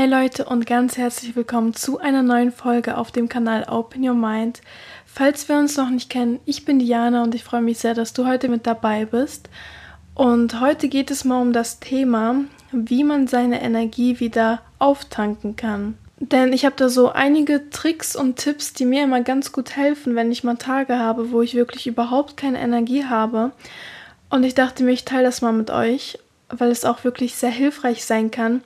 Hey Leute und ganz herzlich willkommen zu einer neuen Folge auf dem Kanal Open Your Mind. Falls wir uns noch nicht kennen, ich bin Diana und ich freue mich sehr, dass du heute mit dabei bist. Und heute geht es mal um das Thema, wie man seine Energie wieder auftanken kann. Denn ich habe da so einige Tricks und Tipps, die mir immer ganz gut helfen, wenn ich mal Tage habe, wo ich wirklich überhaupt keine Energie habe. Und ich dachte mir, ich teile das mal mit euch, weil es auch wirklich sehr hilfreich sein kann.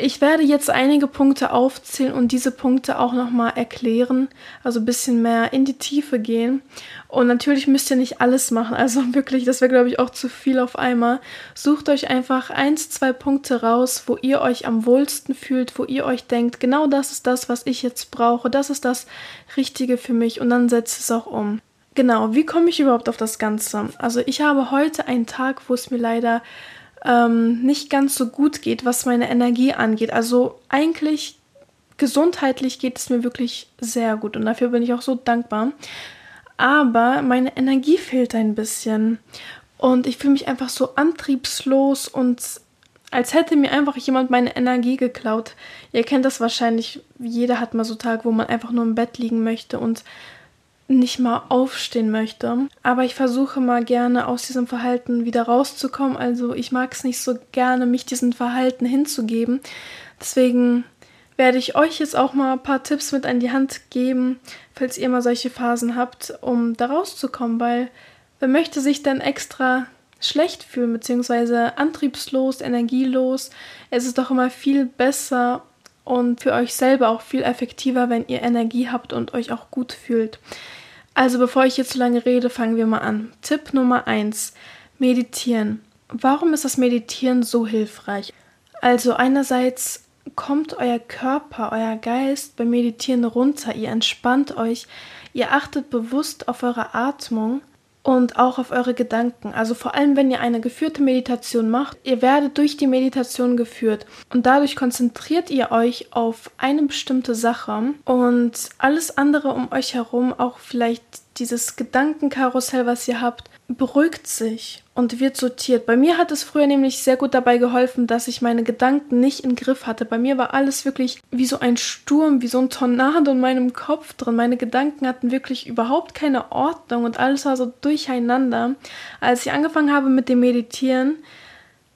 Ich werde jetzt einige Punkte aufzählen und diese Punkte auch nochmal erklären, also ein bisschen mehr in die Tiefe gehen. Und natürlich müsst ihr nicht alles machen, also wirklich, das wäre glaube ich auch zu viel auf einmal. Sucht euch einfach eins, zwei Punkte raus, wo ihr euch am wohlsten fühlt, wo ihr euch denkt, genau das ist das, was ich jetzt brauche, das ist das Richtige für mich und dann setzt es auch um. Genau, wie komme ich überhaupt auf das Ganze? Also ich habe heute einen Tag, wo es mir leider ähm, nicht ganz so gut geht, was meine Energie angeht. Also eigentlich gesundheitlich geht es mir wirklich sehr gut und dafür bin ich auch so dankbar. Aber meine Energie fehlt ein bisschen und ich fühle mich einfach so antriebslos und als hätte mir einfach jemand meine Energie geklaut. Ihr kennt das wahrscheinlich, jeder hat mal so Tage, wo man einfach nur im Bett liegen möchte und nicht mal aufstehen möchte. Aber ich versuche mal gerne aus diesem Verhalten wieder rauszukommen. Also ich mag es nicht so gerne, mich diesem Verhalten hinzugeben. Deswegen werde ich euch jetzt auch mal ein paar Tipps mit an die Hand geben, falls ihr mal solche Phasen habt, um da rauszukommen, weil wer möchte sich denn extra schlecht fühlen, beziehungsweise antriebslos, energielos? Es ist doch immer viel besser und für euch selber auch viel effektiver, wenn ihr Energie habt und euch auch gut fühlt. Also bevor ich jetzt zu lange rede, fangen wir mal an. Tipp Nummer 1. Meditieren. Warum ist das Meditieren so hilfreich? Also einerseits kommt euer Körper, euer Geist beim Meditieren runter, ihr entspannt euch, ihr achtet bewusst auf eure Atmung und auch auf eure Gedanken. Also vor allem, wenn ihr eine geführte Meditation macht, ihr werdet durch die Meditation geführt und dadurch konzentriert ihr euch auf eine bestimmte Sache und alles andere um euch herum, auch vielleicht dieses Gedankenkarussell, was ihr habt, beruhigt sich und wird sortiert. Bei mir hat es früher nämlich sehr gut dabei geholfen, dass ich meine Gedanken nicht im Griff hatte. Bei mir war alles wirklich wie so ein Sturm, wie so ein Tornado in meinem Kopf drin. Meine Gedanken hatten wirklich überhaupt keine Ordnung und alles war so durcheinander. Als ich angefangen habe mit dem Meditieren,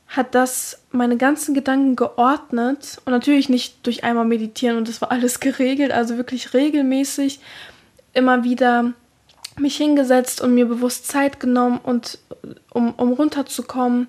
hat das meine ganzen Gedanken geordnet und natürlich nicht durch einmal meditieren und das war alles geregelt, also wirklich regelmäßig immer wieder mich hingesetzt und mir bewusst Zeit genommen und um, um runterzukommen.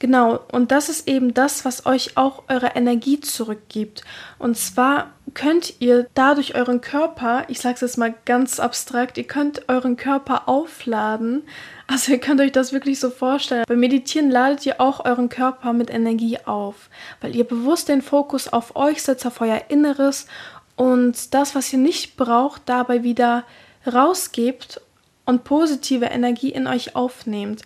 Genau, und das ist eben das, was euch auch eure Energie zurückgibt. Und zwar könnt ihr dadurch euren Körper, ich sage es jetzt mal ganz abstrakt, ihr könnt euren Körper aufladen. Also ihr könnt euch das wirklich so vorstellen. Beim Meditieren ladet ihr auch euren Körper mit Energie auf, weil ihr bewusst den Fokus auf euch setzt, auf euer Inneres und das, was ihr nicht braucht, dabei wieder rausgebt und positive Energie in euch aufnehmt.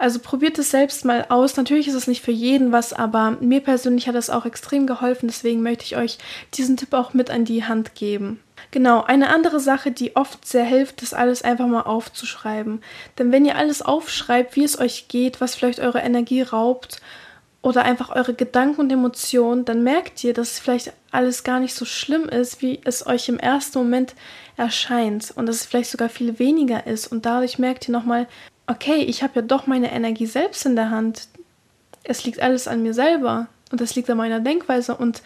Also probiert es selbst mal aus. Natürlich ist es nicht für jeden was, aber mir persönlich hat es auch extrem geholfen. Deswegen möchte ich euch diesen Tipp auch mit an die Hand geben. Genau, eine andere Sache, die oft sehr hilft, ist alles einfach mal aufzuschreiben. Denn wenn ihr alles aufschreibt, wie es euch geht, was vielleicht eure Energie raubt oder einfach eure Gedanken und Emotionen, dann merkt ihr, dass vielleicht alles gar nicht so schlimm ist, wie es euch im ersten Moment erscheint und dass es vielleicht sogar viel weniger ist und dadurch merkt ihr nochmal, okay, ich habe ja doch meine Energie selbst in der Hand. Es liegt alles an mir selber und es liegt an meiner Denkweise und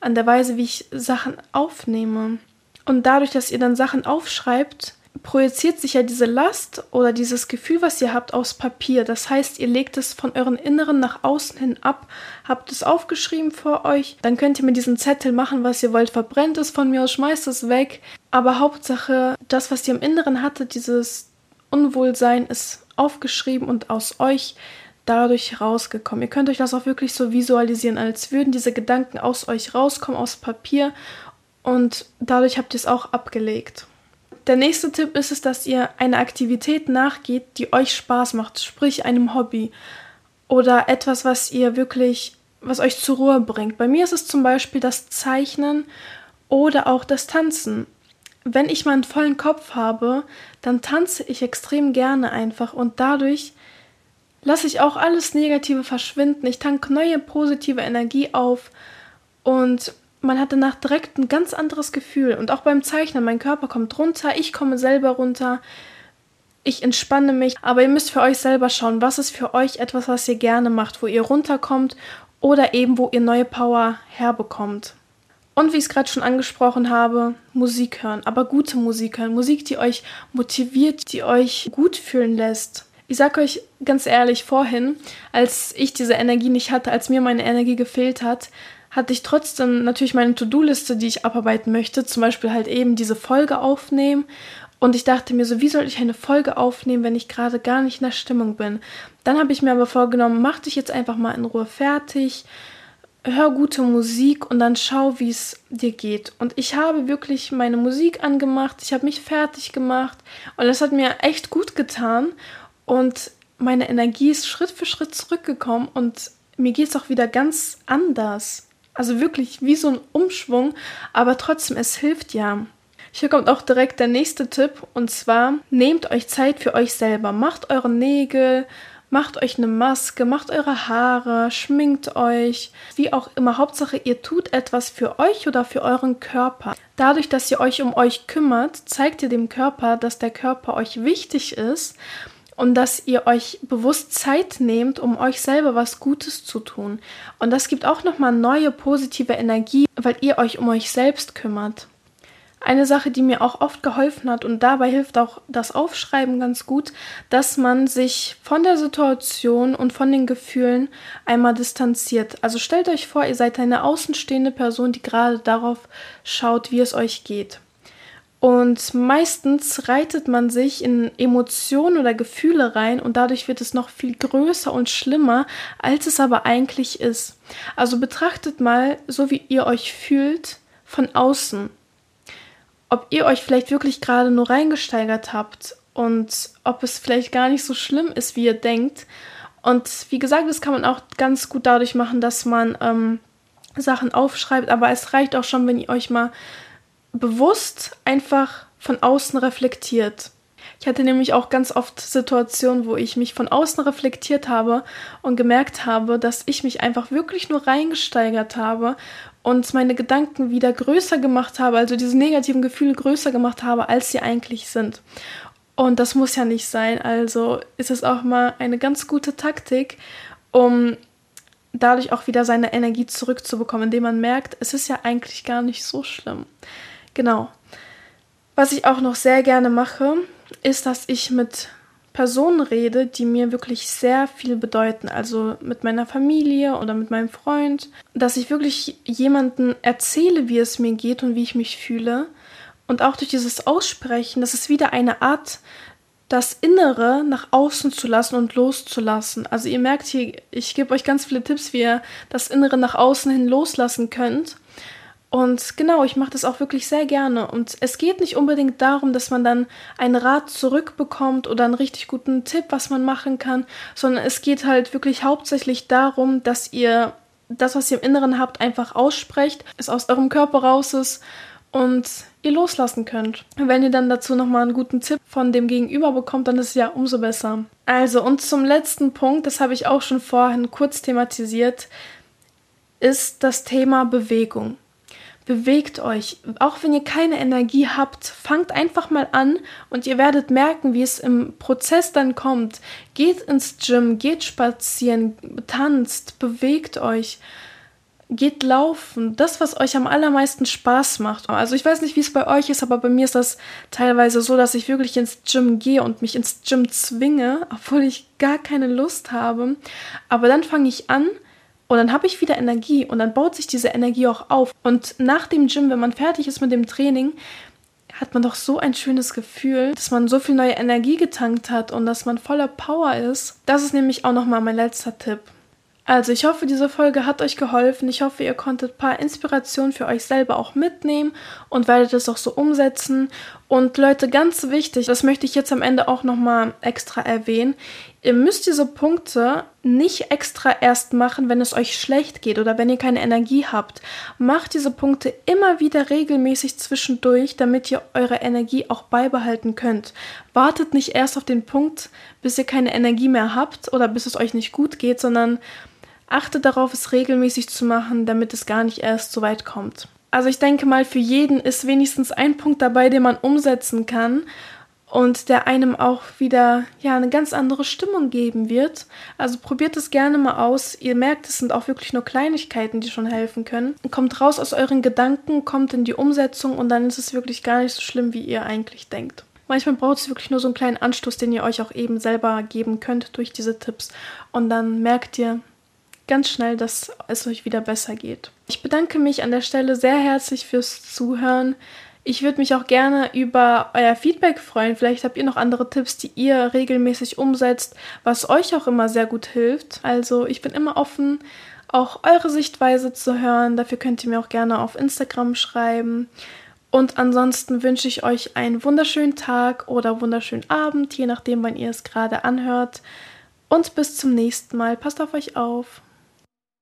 an der Weise, wie ich Sachen aufnehme. Und dadurch, dass ihr dann Sachen aufschreibt, projiziert sich ja diese Last oder dieses Gefühl, was ihr habt, aufs Papier. Das heißt, ihr legt es von euren Inneren nach außen hin ab, habt es aufgeschrieben vor euch, dann könnt ihr mit diesem Zettel machen, was ihr wollt, verbrennt es von mir aus, schmeißt es weg. Aber Hauptsache, das, was ihr im Inneren hattet, dieses Unwohlsein, ist aufgeschrieben und aus euch dadurch rausgekommen. Ihr könnt euch das auch wirklich so visualisieren, als würden diese Gedanken aus euch rauskommen, aus Papier und dadurch habt ihr es auch abgelegt. Der nächste Tipp ist es, dass ihr einer Aktivität nachgeht, die euch Spaß macht, sprich einem Hobby oder etwas, was ihr wirklich, was euch zur Ruhe bringt. Bei mir ist es zum Beispiel das Zeichnen oder auch das Tanzen. Wenn ich mal einen vollen Kopf habe, dann tanze ich extrem gerne einfach und dadurch lasse ich auch alles Negative verschwinden. Ich tanke neue positive Energie auf Und man hat danach direkt ein ganz anderes Gefühl. Und auch beim Zeichnen, mein Körper kommt runter, ich komme selber runter, ich entspanne mich. Aber ihr müsst für euch selber schauen, was ist für euch etwas, was ihr gerne macht, wo ihr runterkommt oder eben wo ihr neue Power herbekommt. Und wie ich es gerade schon angesprochen habe, Musik hören, aber gute Musik hören. Musik, die euch motiviert, die euch gut fühlen lässt. Ich sag euch ganz ehrlich, vorhin, als ich diese Energie nicht hatte, als mir meine Energie gefehlt hat, hatte ich trotzdem natürlich meine To-Do-Liste, die ich abarbeiten möchte, zum Beispiel halt eben diese Folge aufnehmen. Und ich dachte mir so, wie soll ich eine Folge aufnehmen, wenn ich gerade gar nicht in der Stimmung bin? Dann habe ich mir aber vorgenommen, mach dich jetzt einfach mal in Ruhe fertig, hör gute Musik und dann schau, wie es dir geht. Und ich habe wirklich meine Musik angemacht, ich habe mich fertig gemacht und das hat mir echt gut getan. Und meine Energie ist Schritt für Schritt zurückgekommen und mir geht es auch wieder ganz anders. Also wirklich wie so ein Umschwung, aber trotzdem, es hilft ja. Hier kommt auch direkt der nächste Tipp und zwar nehmt euch Zeit für euch selber. Macht eure Nägel, macht euch eine Maske, macht eure Haare, schminkt euch, wie auch immer. Hauptsache, ihr tut etwas für euch oder für euren Körper. Dadurch, dass ihr euch um euch kümmert, zeigt ihr dem Körper, dass der Körper euch wichtig ist und dass ihr euch bewusst Zeit nehmt, um euch selber was Gutes zu tun. Und das gibt auch nochmal neue positive Energie, weil ihr euch um euch selbst kümmert. Eine Sache, die mir auch oft geholfen hat und dabei hilft auch das Aufschreiben ganz gut, dass man sich von der Situation und von den Gefühlen einmal distanziert. Also stellt euch vor, ihr seid eine außenstehende Person, die gerade darauf schaut, wie es euch geht. Und meistens reitet man sich in Emotionen oder Gefühle rein und dadurch wird es noch viel größer und schlimmer, als es aber eigentlich ist. Also betrachtet mal, so wie ihr euch fühlt, von außen. Ob ihr euch vielleicht wirklich gerade nur reingesteigert habt und ob es vielleicht gar nicht so schlimm ist, wie ihr denkt. Und wie gesagt, das kann man auch ganz gut dadurch machen, dass man ähm, Sachen aufschreibt, aber es reicht auch schon, wenn ihr euch mal bewusst einfach von außen reflektiert. Ich hatte nämlich auch ganz oft Situationen, wo ich mich von außen reflektiert habe und gemerkt habe, dass ich mich einfach wirklich nur reingesteigert habe und meine Gedanken wieder größer gemacht habe, also diese negativen Gefühle größer gemacht habe, als sie eigentlich sind. Und das muss ja nicht sein. Also ist es auch mal eine ganz gute Taktik, um dadurch auch wieder seine Energie zurückzubekommen, indem man merkt, es ist ja eigentlich gar nicht so schlimm. Genau. Was ich auch noch sehr gerne mache, ist, dass ich mit Personen rede, die mir wirklich sehr viel bedeuten. Also mit meiner Familie oder mit meinem Freund. Dass ich wirklich jemanden erzähle, wie es mir geht und wie ich mich fühle. Und auch durch dieses Aussprechen, das ist wieder eine Art, das Innere nach außen zu lassen und loszulassen. Also ihr merkt hier, ich gebe euch ganz viele Tipps, wie ihr das Innere nach außen hin loslassen könnt. Und genau, ich mache das auch wirklich sehr gerne. Und es geht nicht unbedingt darum, dass man dann einen Rat zurückbekommt oder einen richtig guten Tipp, was man machen kann, sondern es geht halt wirklich hauptsächlich darum, dass ihr das, was ihr im Inneren habt, einfach aussprecht, es aus eurem Körper raus ist und ihr loslassen könnt. Wenn ihr dann dazu nochmal einen guten Tipp von dem Gegenüber bekommt, dann ist es ja umso besser. Also, und zum letzten Punkt, das habe ich auch schon vorhin kurz thematisiert, ist das Thema Bewegung bewegt euch. Auch wenn ihr keine Energie habt, fangt einfach mal an und ihr werdet merken, wie es im Prozess dann kommt. Geht ins Gym, geht spazieren, tanzt, bewegt euch. Geht laufen, das, was euch am allermeisten Spaß macht. Also ich weiß nicht, wie es bei euch ist, aber bei mir ist das teilweise so, dass ich wirklich ins Gym gehe und mich ins Gym zwinge, obwohl ich gar keine Lust habe. Aber dann fange ich an, und dann habe ich wieder Energie und dann baut sich diese Energie auch auf. Und nach dem Gym, wenn man fertig ist mit dem Training, hat man doch so ein schönes Gefühl, dass man so viel neue Energie getankt hat und dass man voller Power ist. Das ist nämlich auch nochmal mein letzter Tipp. Also ich hoffe, diese Folge hat euch geholfen. Ich hoffe, ihr konntet ein paar Inspirationen für euch selber auch mitnehmen und werdet es auch so umsetzen. Und Leute, ganz wichtig, das möchte ich jetzt am Ende auch nochmal extra erwähnen. Ihr müsst diese Punkte nicht extra erst machen, wenn es euch schlecht geht oder wenn ihr keine Energie habt. Macht diese Punkte immer wieder regelmäßig zwischendurch, damit ihr eure Energie auch beibehalten könnt. Wartet nicht erst auf den Punkt, bis ihr keine Energie mehr habt oder bis es euch nicht gut geht, sondern Achte darauf, es regelmäßig zu machen, damit es gar nicht erst so weit kommt. Also ich denke mal, für jeden ist wenigstens ein Punkt dabei, den man umsetzen kann und der einem auch wieder ja eine ganz andere Stimmung geben wird. Also probiert es gerne mal aus. Ihr merkt, es sind auch wirklich nur Kleinigkeiten, die schon helfen können. Kommt raus aus euren Gedanken, kommt in die Umsetzung und dann ist es wirklich gar nicht so schlimm, wie ihr eigentlich denkt. Manchmal braucht es wirklich nur so einen kleinen Anstoß, den ihr euch auch eben selber geben könnt durch diese Tipps. Und dann merkt ihr ganz schnell, dass es euch wieder besser geht. Ich bedanke mich an der Stelle sehr herzlich fürs Zuhören. Ich würde mich auch gerne über euer Feedback freuen. Vielleicht habt ihr noch andere Tipps, die ihr regelmäßig umsetzt, was euch auch immer sehr gut hilft. Also ich bin immer offen, auch eure Sichtweise zu hören. Dafür könnt ihr mir auch gerne auf Instagram schreiben. Und ansonsten wünsche ich euch einen wunderschönen Tag oder wunderschönen Abend, je nachdem, wann ihr es gerade anhört. Und bis zum nächsten Mal. Passt auf euch auf.